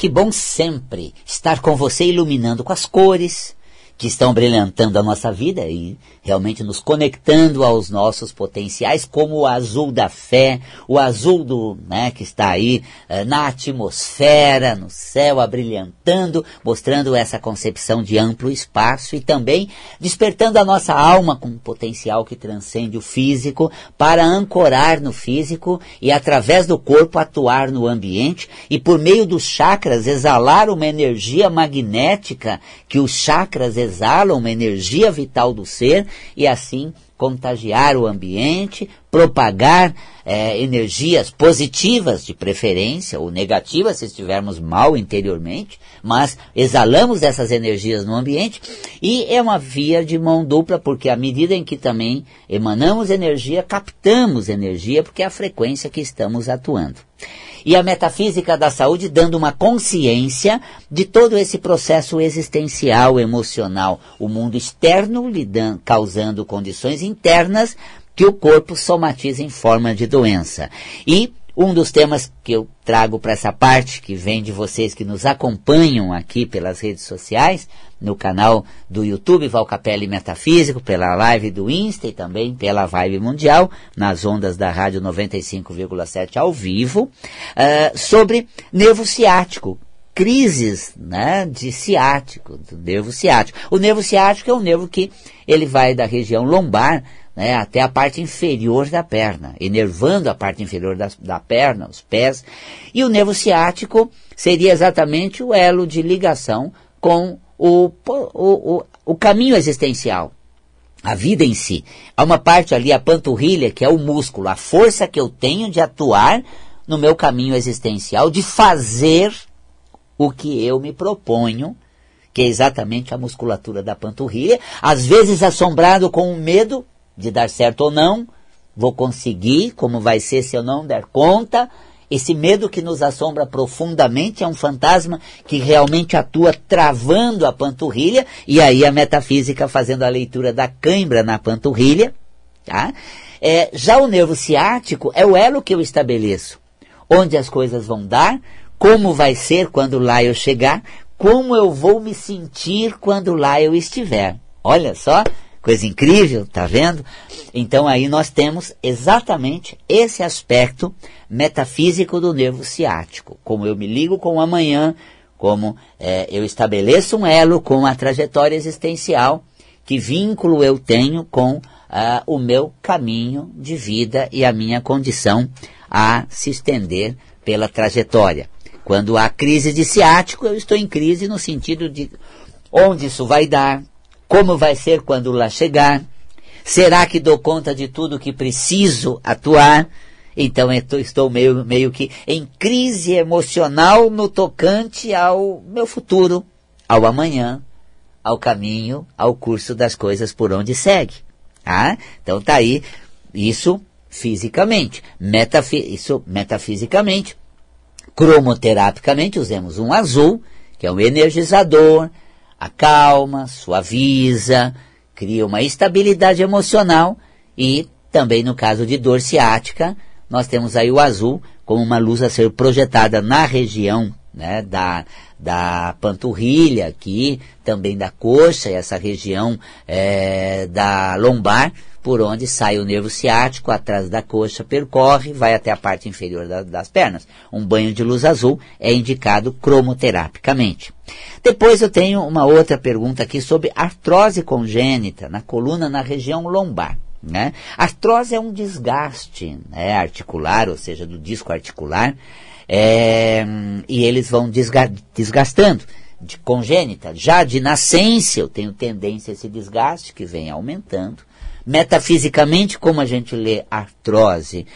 Que bom sempre estar com você iluminando com as cores, que estão brilhantando a nossa vida e realmente nos conectando aos nossos potenciais, como o azul da fé, o azul do, né, que está aí eh, na atmosfera, no céu, abrilhantando, mostrando essa concepção de amplo espaço e também despertando a nossa alma com um potencial que transcende o físico para ancorar no físico e através do corpo atuar no ambiente e por meio dos chakras exalar uma energia magnética que os chakras exalam uma energia vital do ser e assim contagiar o ambiente, propagar é, energias positivas de preferência, ou negativas se estivermos mal interiormente, mas exalamos essas energias no ambiente e é uma via de mão dupla, porque à medida em que também emanamos energia, captamos energia, porque é a frequência que estamos atuando e a metafísica da saúde dando uma consciência de todo esse processo existencial, emocional, o mundo externo lidando, causando condições internas que o corpo somatiza em forma de doença. E um dos temas que eu trago para essa parte, que vem de vocês que nos acompanham aqui pelas redes sociais, no canal do YouTube Valcapelli Metafísico, pela live do Insta e também pela Vibe Mundial, nas ondas da Rádio 95,7 ao vivo, uh, sobre nervo ciático, crises né, de ciático, do nervo ciático. O nervo ciático é um nervo que ele vai da região lombar né, até a parte inferior da perna, enervando a parte inferior da, da perna, os pés. E o nervo ciático seria exatamente o elo de ligação com o, o, o, o caminho existencial, a vida em si. Há uma parte ali, a panturrilha, que é o músculo, a força que eu tenho de atuar no meu caminho existencial, de fazer o que eu me proponho, que é exatamente a musculatura da panturrilha, às vezes assombrado com o medo de dar certo ou não, vou conseguir, como vai ser se eu não der conta, esse medo que nos assombra profundamente é um fantasma que realmente atua travando a panturrilha, e aí a metafísica fazendo a leitura da cãibra na panturrilha. Tá? É, já o nervo ciático é o elo que eu estabeleço, onde as coisas vão dar, como vai ser quando lá eu chegar, como eu vou me sentir quando lá eu estiver. Olha só, Coisa incrível, tá vendo? Então aí nós temos exatamente esse aspecto metafísico do nervo ciático. Como eu me ligo com o amanhã, como é, eu estabeleço um elo com a trajetória existencial, que vínculo eu tenho com ah, o meu caminho de vida e a minha condição a se estender pela trajetória. Quando há crise de ciático, eu estou em crise no sentido de onde isso vai dar, como vai ser quando lá chegar? Será que dou conta de tudo que preciso atuar? Então estou meio, meio que em crise emocional no tocante ao meu futuro, ao amanhã, ao caminho, ao curso das coisas por onde segue. Ah? Então tá aí, isso fisicamente, metafi isso metafisicamente. Cromoterapicamente usemos um azul, que é um energizador, acalma, suaviza, cria uma estabilidade emocional e também no caso de dor ciática, nós temos aí o azul como uma luz a ser projetada na região né, da, da panturrilha aqui, também da coxa, essa região é, da lombar, por onde sai o nervo ciático, atrás da coxa, percorre, vai até a parte inferior da, das pernas. Um banho de luz azul é indicado cromoterapicamente. Depois eu tenho uma outra pergunta aqui sobre artrose congênita na coluna, na região lombar. Né? Artrose é um desgaste né, articular, ou seja, do disco articular, é, e eles vão desga desgastando de congênita. Já de nascença eu tenho tendência a esse desgaste que vem aumentando. Metafisicamente, como a gente lê artrose?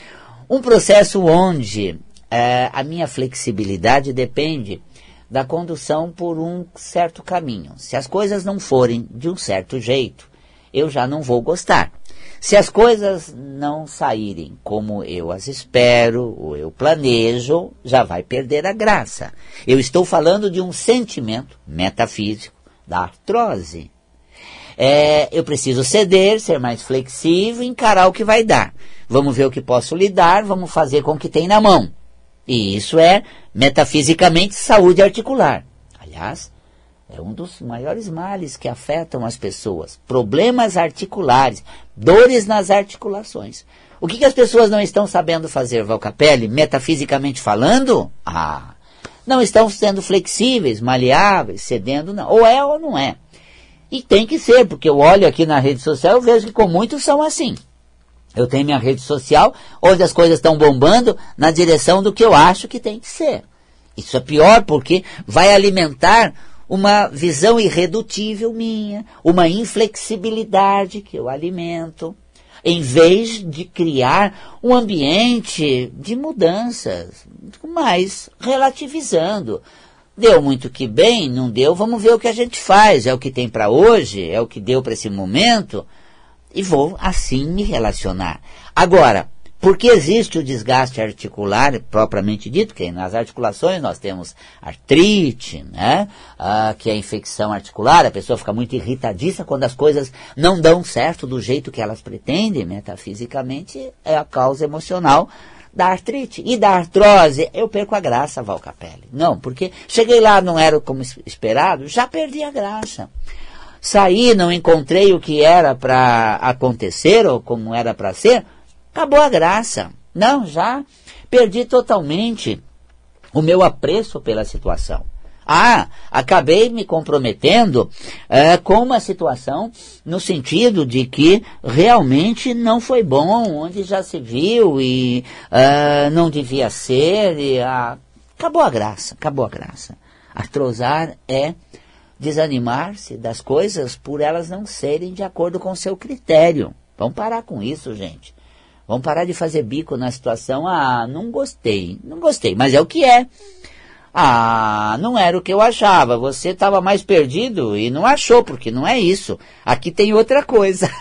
Um processo onde é, a minha flexibilidade depende da condução por um certo caminho. Se as coisas não forem de um certo jeito, eu já não vou gostar. Se as coisas não saírem como eu as espero ou eu planejo, já vai perder a graça. Eu estou falando de um sentimento metafísico da artrose. É, eu preciso ceder, ser mais flexível, encarar o que vai dar. Vamos ver o que posso lidar, vamos fazer com o que tem na mão. E isso é, metafisicamente, saúde articular. Aliás, é um dos maiores males que afetam as pessoas. Problemas articulares, dores nas articulações. O que, que as pessoas não estão sabendo fazer, Valcapelli, metafisicamente falando? Ah, não estão sendo flexíveis, maleáveis, cedendo, não. Ou é ou não é. E tem que ser, porque eu olho aqui na rede social e vejo que com muitos são assim. Eu tenho minha rede social onde as coisas estão bombando na direção do que eu acho que tem que ser. Isso é pior porque vai alimentar uma visão irredutível minha, uma inflexibilidade que eu alimento, em vez de criar um ambiente de mudanças, mas relativizando. Deu muito que bem, não deu, vamos ver o que a gente faz. É o que tem para hoje, é o que deu para esse momento, e vou assim me relacionar. Agora, porque existe o desgaste articular propriamente dito, que nas articulações nós temos artrite, né? Ah, que é infecção articular, a pessoa fica muito irritadiça quando as coisas não dão certo do jeito que elas pretendem, metafisicamente é a causa emocional da artrite. E da artrose, eu perco a graça, Val Capelli. Não, porque cheguei lá, não era como esperado, já perdi a graça. Saí, não encontrei o que era para acontecer ou como era para ser, acabou a graça. Não, já perdi totalmente o meu apreço pela situação. Ah, acabei me comprometendo é, com uma situação no sentido de que realmente não foi bom, onde já se viu e é, não devia ser. E, ah, acabou a graça, acabou a graça. Artrosar é desanimar-se das coisas por elas não serem de acordo com o seu critério. Vamos parar com isso, gente. Vamos parar de fazer bico na situação. Ah, não gostei. Não gostei, mas é o que é. Ah, não era o que eu achava. Você estava mais perdido e não achou, porque não é isso. Aqui tem outra coisa.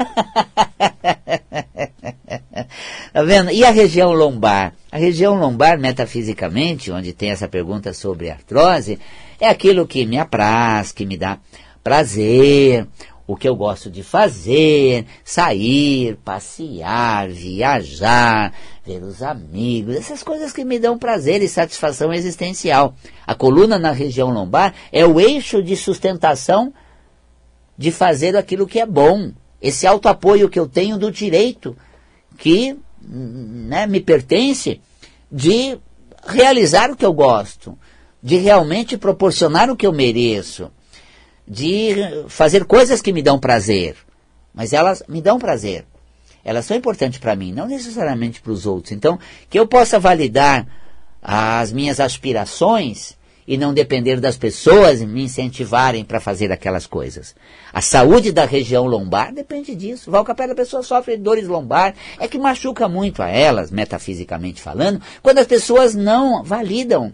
tá vendo? E a região lombar? A região lombar, metafisicamente, onde tem essa pergunta sobre artrose, é aquilo que me apraz, que me dá prazer, o que eu gosto de fazer, sair, passear, viajar, ver os amigos, essas coisas que me dão prazer e satisfação existencial. A coluna na região lombar é o eixo de sustentação de fazer aquilo que é bom. Esse autoapoio que eu tenho do direito que né, me pertence de realizar o que eu gosto, de realmente proporcionar o que eu mereço de fazer coisas que me dão prazer. Mas elas me dão prazer. Elas são importantes para mim, não necessariamente para os outros. Então, que eu possa validar as minhas aspirações e não depender das pessoas me incentivarem para fazer aquelas coisas. A saúde da região lombar depende disso. Valcapé, a pessoa sofre dores lombar, é que machuca muito a elas, metafisicamente falando, quando as pessoas não validam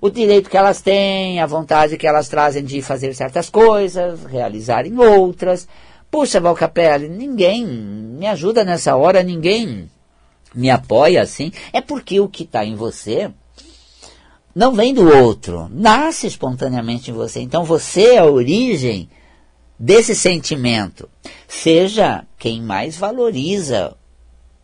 o direito que elas têm, a vontade que elas trazem de fazer certas coisas, realizarem outras. Puxa, Valcapelli, ninguém me ajuda nessa hora, ninguém me apoia assim. É porque o que está em você não vem do outro, nasce espontaneamente em você. Então você é a origem desse sentimento. Seja quem mais valoriza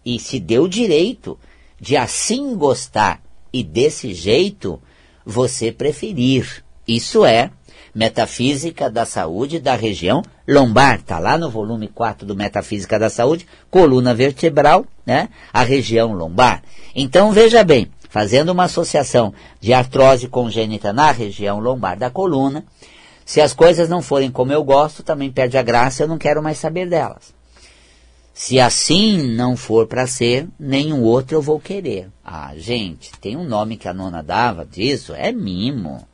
e se deu o direito de assim gostar e desse jeito você preferir. Isso é Metafísica da Saúde da região lombar. Está lá no volume 4 do Metafísica da Saúde, coluna vertebral, né? A região lombar. Então veja bem, fazendo uma associação de artrose congênita na região lombar da coluna, se as coisas não forem como eu gosto, também perde a graça, eu não quero mais saber delas. Se assim não for para ser, nenhum outro eu vou querer. Ah, gente, tem um nome que a nona dava disso, é mimo.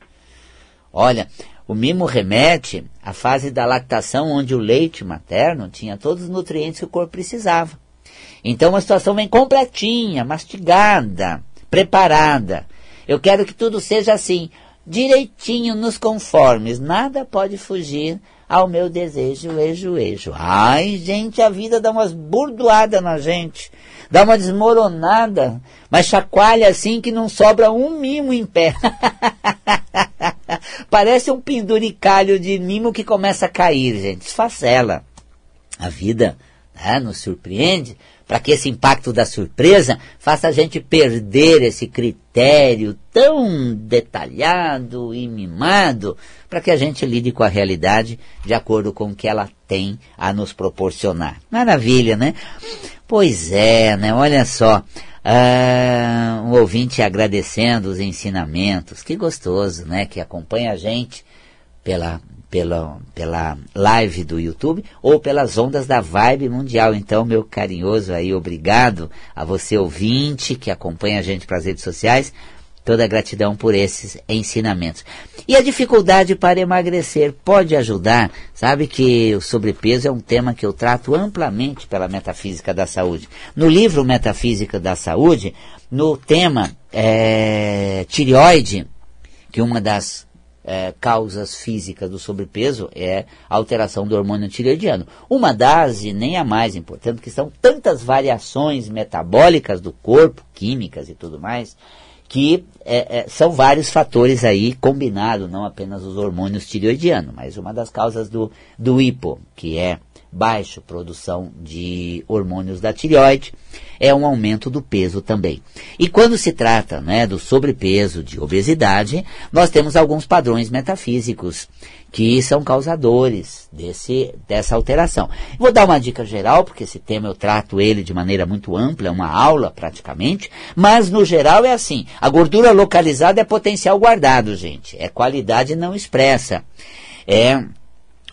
Olha, o mimo remete à fase da lactação onde o leite materno tinha todos os nutrientes que o corpo precisava. Então a situação vem completinha, mastigada, preparada. Eu quero que tudo seja assim, direitinho nos conformes, nada pode fugir ao meu desejo, ejo, ejo. Ai, gente, a vida dá umas burdoadas na gente, dá uma desmoronada, mas chacoalha assim que não sobra um mimo em pé. Parece um penduricalho de mimo que começa a cair, gente. Esfacela. A vida né, nos surpreende para que esse impacto da surpresa faça a gente perder esse critério tão detalhado e mimado, para que a gente lide com a realidade de acordo com o que ela tem a nos proporcionar. Maravilha, né? Pois é, né? Olha só. Ah, um ouvinte agradecendo os ensinamentos, que gostoso, né? Que acompanha a gente pela pela, pela live do YouTube ou pelas ondas da Vibe Mundial. Então, meu carinhoso aí, obrigado a você ouvinte que acompanha a gente pelas redes sociais. Toda gratidão por esses ensinamentos. E a dificuldade para emagrecer pode ajudar. Sabe que o sobrepeso é um tema que eu trato amplamente pela metafísica da saúde. No livro Metafísica da Saúde, no tema é, tireoide, que uma das é, causas físicas do sobrepeso é a alteração do hormônio tireoidiano. Uma das, e nem a mais importante, que são tantas variações metabólicas do corpo, químicas e tudo mais, que é, é, são vários fatores aí combinados, não apenas os hormônios tireoidianos, mas uma das causas do, do hipo, que é baixa produção de hormônios da tireoide, é um aumento do peso também. E quando se trata né, do sobrepeso, de obesidade, nós temos alguns padrões metafísicos que são causadores desse, dessa alteração. Vou dar uma dica geral, porque esse tema eu trato ele de maneira muito ampla, é uma aula praticamente, mas no geral é assim, a gordura localizada é potencial guardado, gente, é qualidade não expressa. É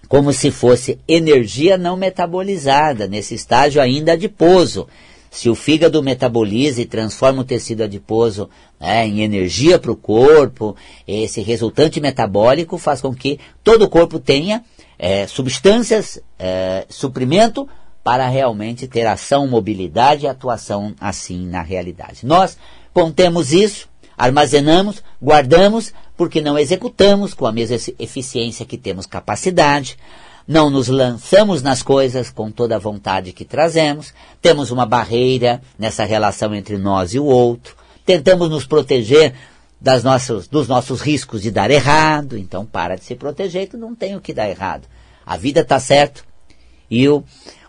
como se fosse energia não metabolizada, nesse estágio ainda adiposo. Se o fígado metaboliza e transforma o tecido adiposo né, em energia para o corpo, esse resultante metabólico faz com que todo o corpo tenha é, substâncias, é, suprimento, para realmente ter ação, mobilidade e atuação assim na realidade. Nós contemos isso, armazenamos, guardamos, porque não executamos com a mesma eficiência que temos capacidade, não nos lançamos nas coisas com toda a vontade que trazemos, temos uma barreira nessa relação entre nós e o outro, tentamos nos proteger das nossas, dos nossos riscos de dar errado, então para de se proteger, tu não tem o que dar errado. A vida está certo e o,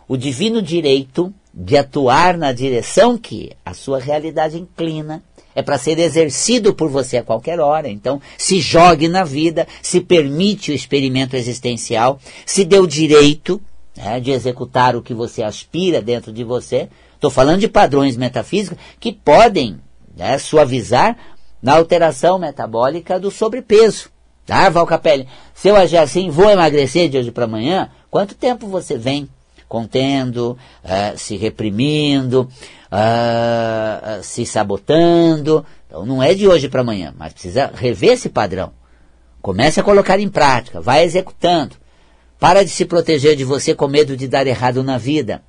o divino direito de atuar na direção que a sua realidade inclina é para ser exercido por você a qualquer hora. Então, se jogue na vida, se permite o experimento existencial, se dê o direito né, de executar o que você aspira dentro de você. Estou falando de padrões metafísicos que podem né, suavizar na alteração metabólica do sobrepeso. Tá, Valcapelli? Se eu agir assim, vou emagrecer de hoje para amanhã? Quanto tempo você vem contendo, uh, se reprimindo, uh, se sabotando. Então não é de hoje para amanhã, mas precisa rever esse padrão. Comece a colocar em prática, vai executando. Para de se proteger de você com medo de dar errado na vida.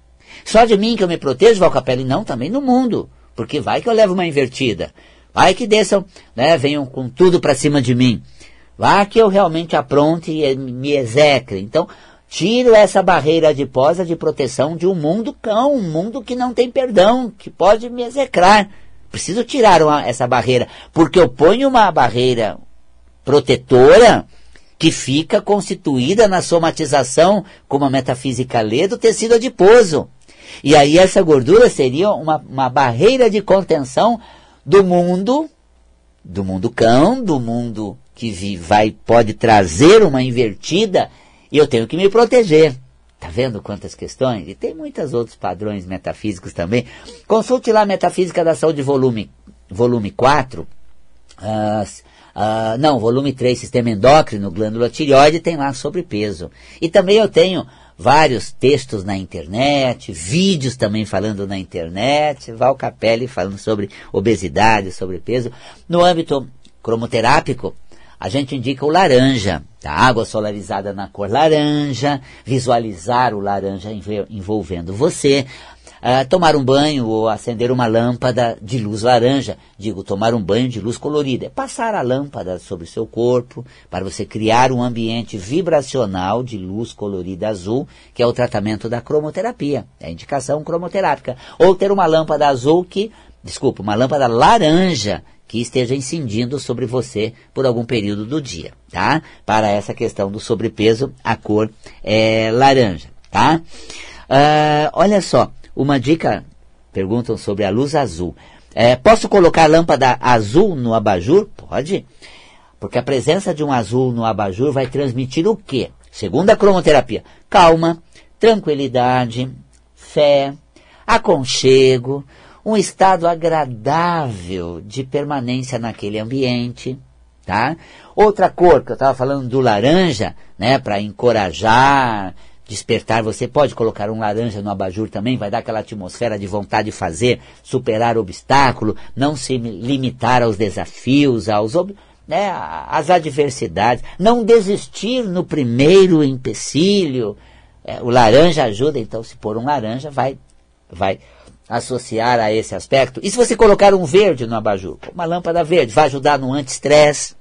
Só de mim que eu me protejo, Valcapelli? Não, também no mundo. Porque vai que eu levo uma invertida. Vai que desçam, né, venham com tudo para cima de mim. Vai que eu realmente apronte e me execre. Então, Tiro essa barreira adiposa de proteção de um mundo cão, um mundo que não tem perdão, que pode me execrar. Preciso tirar uma, essa barreira, porque eu ponho uma barreira protetora que fica constituída na somatização, como a metafísica lê, do tecido adiposo. E aí essa gordura seria uma, uma barreira de contenção do mundo, do mundo cão, do mundo que vai, pode trazer uma invertida e eu tenho que me proteger. Tá vendo quantas questões? E tem muitos outros padrões metafísicos também. Consulte lá Metafísica da Saúde, volume, volume 4. Uh, uh, não, volume 3, Sistema Endócrino, Glândula Tireoide, tem lá sobre peso. E também eu tenho vários textos na internet, vídeos também falando na internet, Val Capelli falando sobre obesidade, sobre peso. No âmbito cromoterápico, a gente indica o laranja, a tá? água solarizada na cor laranja, visualizar o laranja envolvendo você, uh, tomar um banho ou acender uma lâmpada de luz laranja, digo, tomar um banho de luz colorida, é passar a lâmpada sobre o seu corpo para você criar um ambiente vibracional de luz colorida azul, que é o tratamento da cromoterapia, é a indicação cromoterápica, ou ter uma lâmpada azul que, desculpa, uma lâmpada laranja que esteja incidindo sobre você por algum período do dia, tá? Para essa questão do sobrepeso, a cor é laranja, tá? Uh, olha só, uma dica perguntam sobre a luz azul. É, posso colocar lâmpada azul no abajur? Pode. Porque a presença de um azul no abajur vai transmitir o quê? Segundo a cromoterapia, calma, tranquilidade, fé, aconchego, um estado agradável de permanência naquele ambiente, tá? Outra cor que eu estava falando do laranja, né, para encorajar, despertar, você pode colocar um laranja no abajur também, vai dar aquela atmosfera de vontade de fazer, superar obstáculo, não se limitar aos desafios, aos né, às adversidades, não desistir no primeiro empecilho. É, o laranja ajuda, então se pôr um laranja vai vai associar a esse aspecto. E se você colocar um verde no abajur, uma lâmpada verde, vai ajudar no anti-estresse,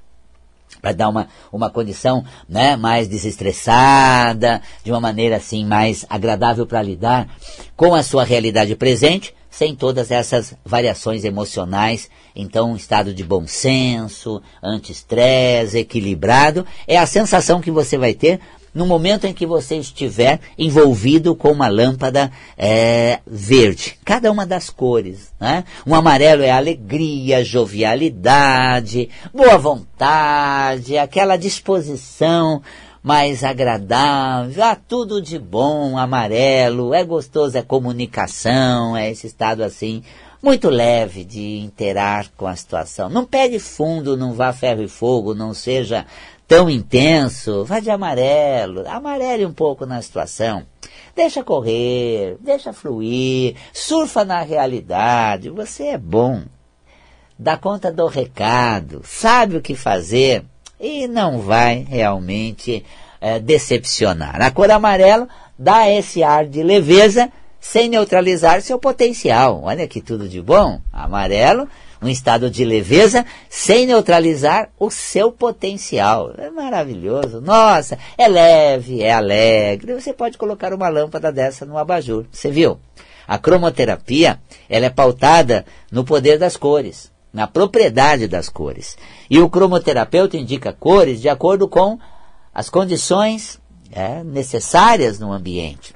vai dar uma, uma condição né, mais desestressada, de uma maneira assim mais agradável para lidar com a sua realidade presente, sem todas essas variações emocionais. Então, um estado de bom senso, anti-estresse, equilibrado, é a sensação que você vai ter no momento em que você estiver envolvido com uma lâmpada é, verde. Cada uma das cores. Né? Um amarelo é alegria, jovialidade, boa vontade, aquela disposição mais agradável, ah, tudo de bom, amarelo, é gostoso, é comunicação, é esse estado assim, muito leve de interar com a situação. Não pegue fundo, não vá ferro e fogo, não seja tão intenso, vá de amarelo, amarele um pouco na situação. Deixa correr, deixa fluir, surfa na realidade, você é bom. Dá conta do recado, sabe o que fazer e não vai realmente é, decepcionar. A cor amarelo dá esse ar de leveza sem neutralizar seu potencial. Olha que tudo de bom. Amarelo um estado de leveza sem neutralizar o seu potencial. É maravilhoso. Nossa, é leve, é alegre. Você pode colocar uma lâmpada dessa no abajur. Você viu? A cromoterapia, ela é pautada no poder das cores, na propriedade das cores. E o cromoterapeuta indica cores de acordo com as condições é, necessárias no ambiente.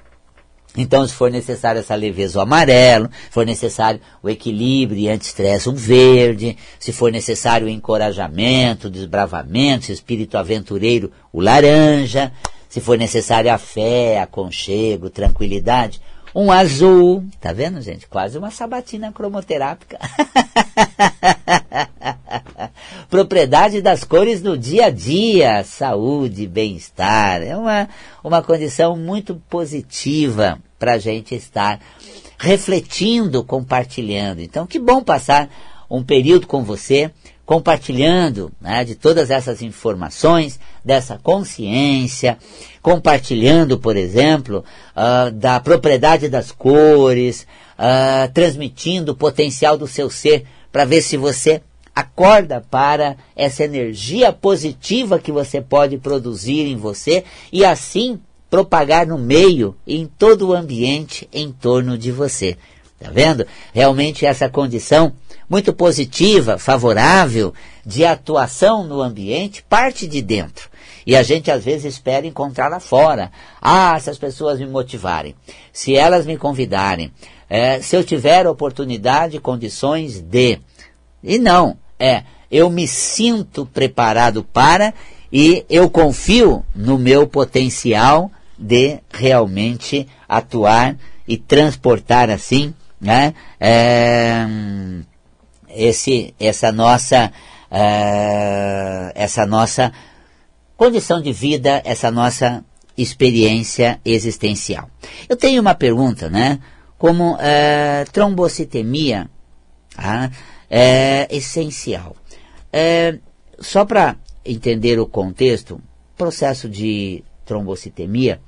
Então, se for necessário essa leveza, o amarelo, se for necessário o equilíbrio e anti-estresse, um verde, se for necessário o encorajamento, o desbravamento, o espírito aventureiro, o laranja, se for necessário a fé, aconchego, tranquilidade, um azul, tá vendo, gente? Quase uma sabatina cromoterápica. Propriedade das cores no dia a dia, saúde, bem-estar. É uma, uma condição muito positiva para a gente estar refletindo, compartilhando. Então, que bom passar um período com você, compartilhando né, de todas essas informações, dessa consciência, compartilhando, por exemplo, uh, da propriedade das cores, uh, transmitindo o potencial do seu ser para ver se você acorda para essa energia positiva que você pode produzir em você e assim propagar no meio, em todo o ambiente em torno de você. Tá vendo? Realmente essa condição muito positiva, favorável de atuação no ambiente parte de dentro. E a gente às vezes espera encontrar lá fora. Ah, se as pessoas me motivarem, se elas me convidarem, é, se eu tiver oportunidade, condições de. E não, é, eu me sinto preparado para e eu confio no meu potencial de realmente atuar e transportar assim, né, é, esse, essa nossa, é, essa nossa condição de vida, essa nossa experiência existencial. Eu tenho uma pergunta, né? Como é, trombocitemia ah, é essencial. É, só para entender o contexto, processo de trombocitemia,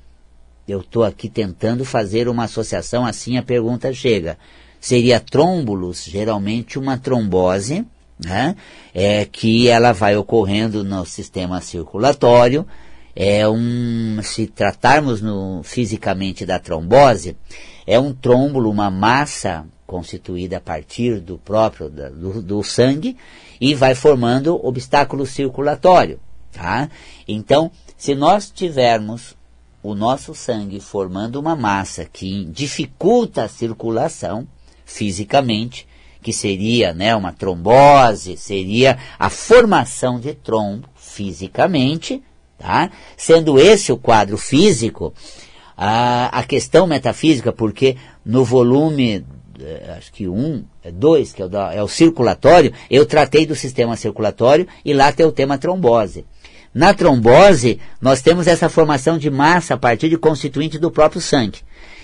eu estou aqui tentando fazer uma associação assim, a pergunta chega. Seria trômbulos, geralmente uma trombose, né? É, que ela vai ocorrendo no sistema circulatório. É um, se tratarmos no, fisicamente da trombose, é um trômbulo, uma massa constituída a partir do próprio da, do, do sangue e vai formando obstáculo circulatório. Tá? Então, se nós tivermos o nosso sangue formando uma massa que dificulta a circulação, fisicamente, que seria né, uma trombose, seria a formação de trombo fisicamente, tá? Sendo esse o quadro físico, a, a questão metafísica, porque no volume, eh, acho que um, é dois, que é o, é o circulatório, eu tratei do sistema circulatório e lá tem o tema trombose. Na trombose, nós temos essa formação de massa a partir de constituinte do próprio sangue.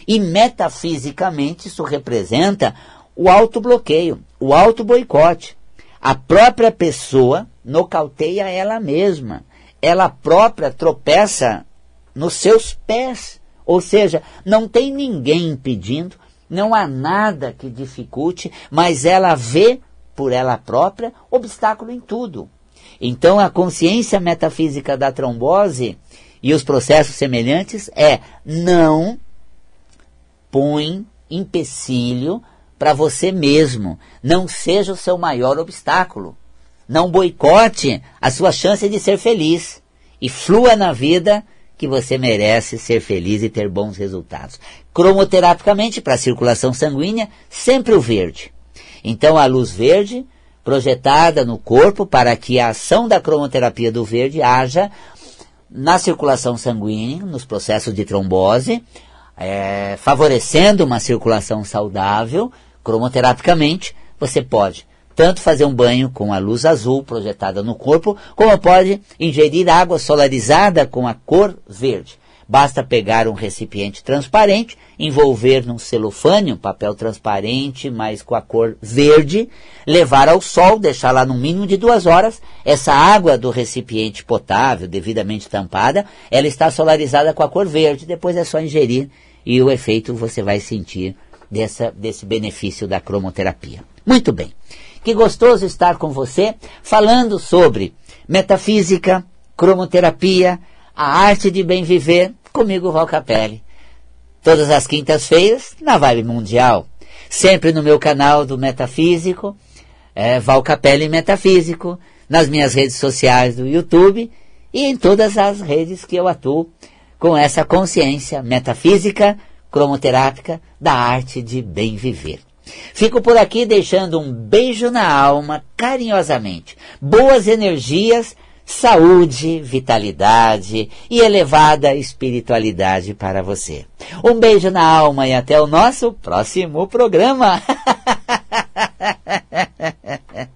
E metafisicamente isso representa o autobloqueio, o auto-boicote. A própria pessoa nocauteia ela mesma. Ela própria tropeça nos seus pés. Ou seja, não tem ninguém impedindo, não há nada que dificulte, mas ela vê por ela própria obstáculo em tudo. Então a consciência metafísica da trombose e os processos semelhantes é não põe empecilho para você mesmo. Não seja o seu maior obstáculo. Não boicote a sua chance de ser feliz. E flua na vida que você merece ser feliz e ter bons resultados. Cromoterapicamente, para a circulação sanguínea, sempre o verde. Então a luz verde, projetada no corpo para que a ação da cromoterapia do verde haja na circulação sanguínea, nos processos de trombose, é, favorecendo uma circulação saudável, cromoterapicamente, você pode tanto fazer um banho com a luz azul projetada no corpo, como pode ingerir água solarizada com a cor verde. Basta pegar um recipiente transparente, envolver num celofane, um papel transparente, mas com a cor verde, levar ao sol, deixar lá no mínimo de duas horas. Essa água do recipiente potável, devidamente tampada, ela está solarizada com a cor verde. Depois é só ingerir e o efeito você vai sentir dessa, desse benefício da cromoterapia. Muito bem. Que gostoso estar com você falando sobre metafísica, cromoterapia, a arte de bem viver comigo, Val Capelli. Todas as quintas-feiras, na Vibe Mundial. Sempre no meu canal do Metafísico, é, Val Capelli Metafísico, nas minhas redes sociais do YouTube e em todas as redes que eu atuo com essa consciência metafísica, cromoterápica da arte de bem viver. Fico por aqui deixando um beijo na alma, carinhosamente. Boas energias saúde, vitalidade e elevada espiritualidade para você. Um beijo na alma e até o nosso próximo programa.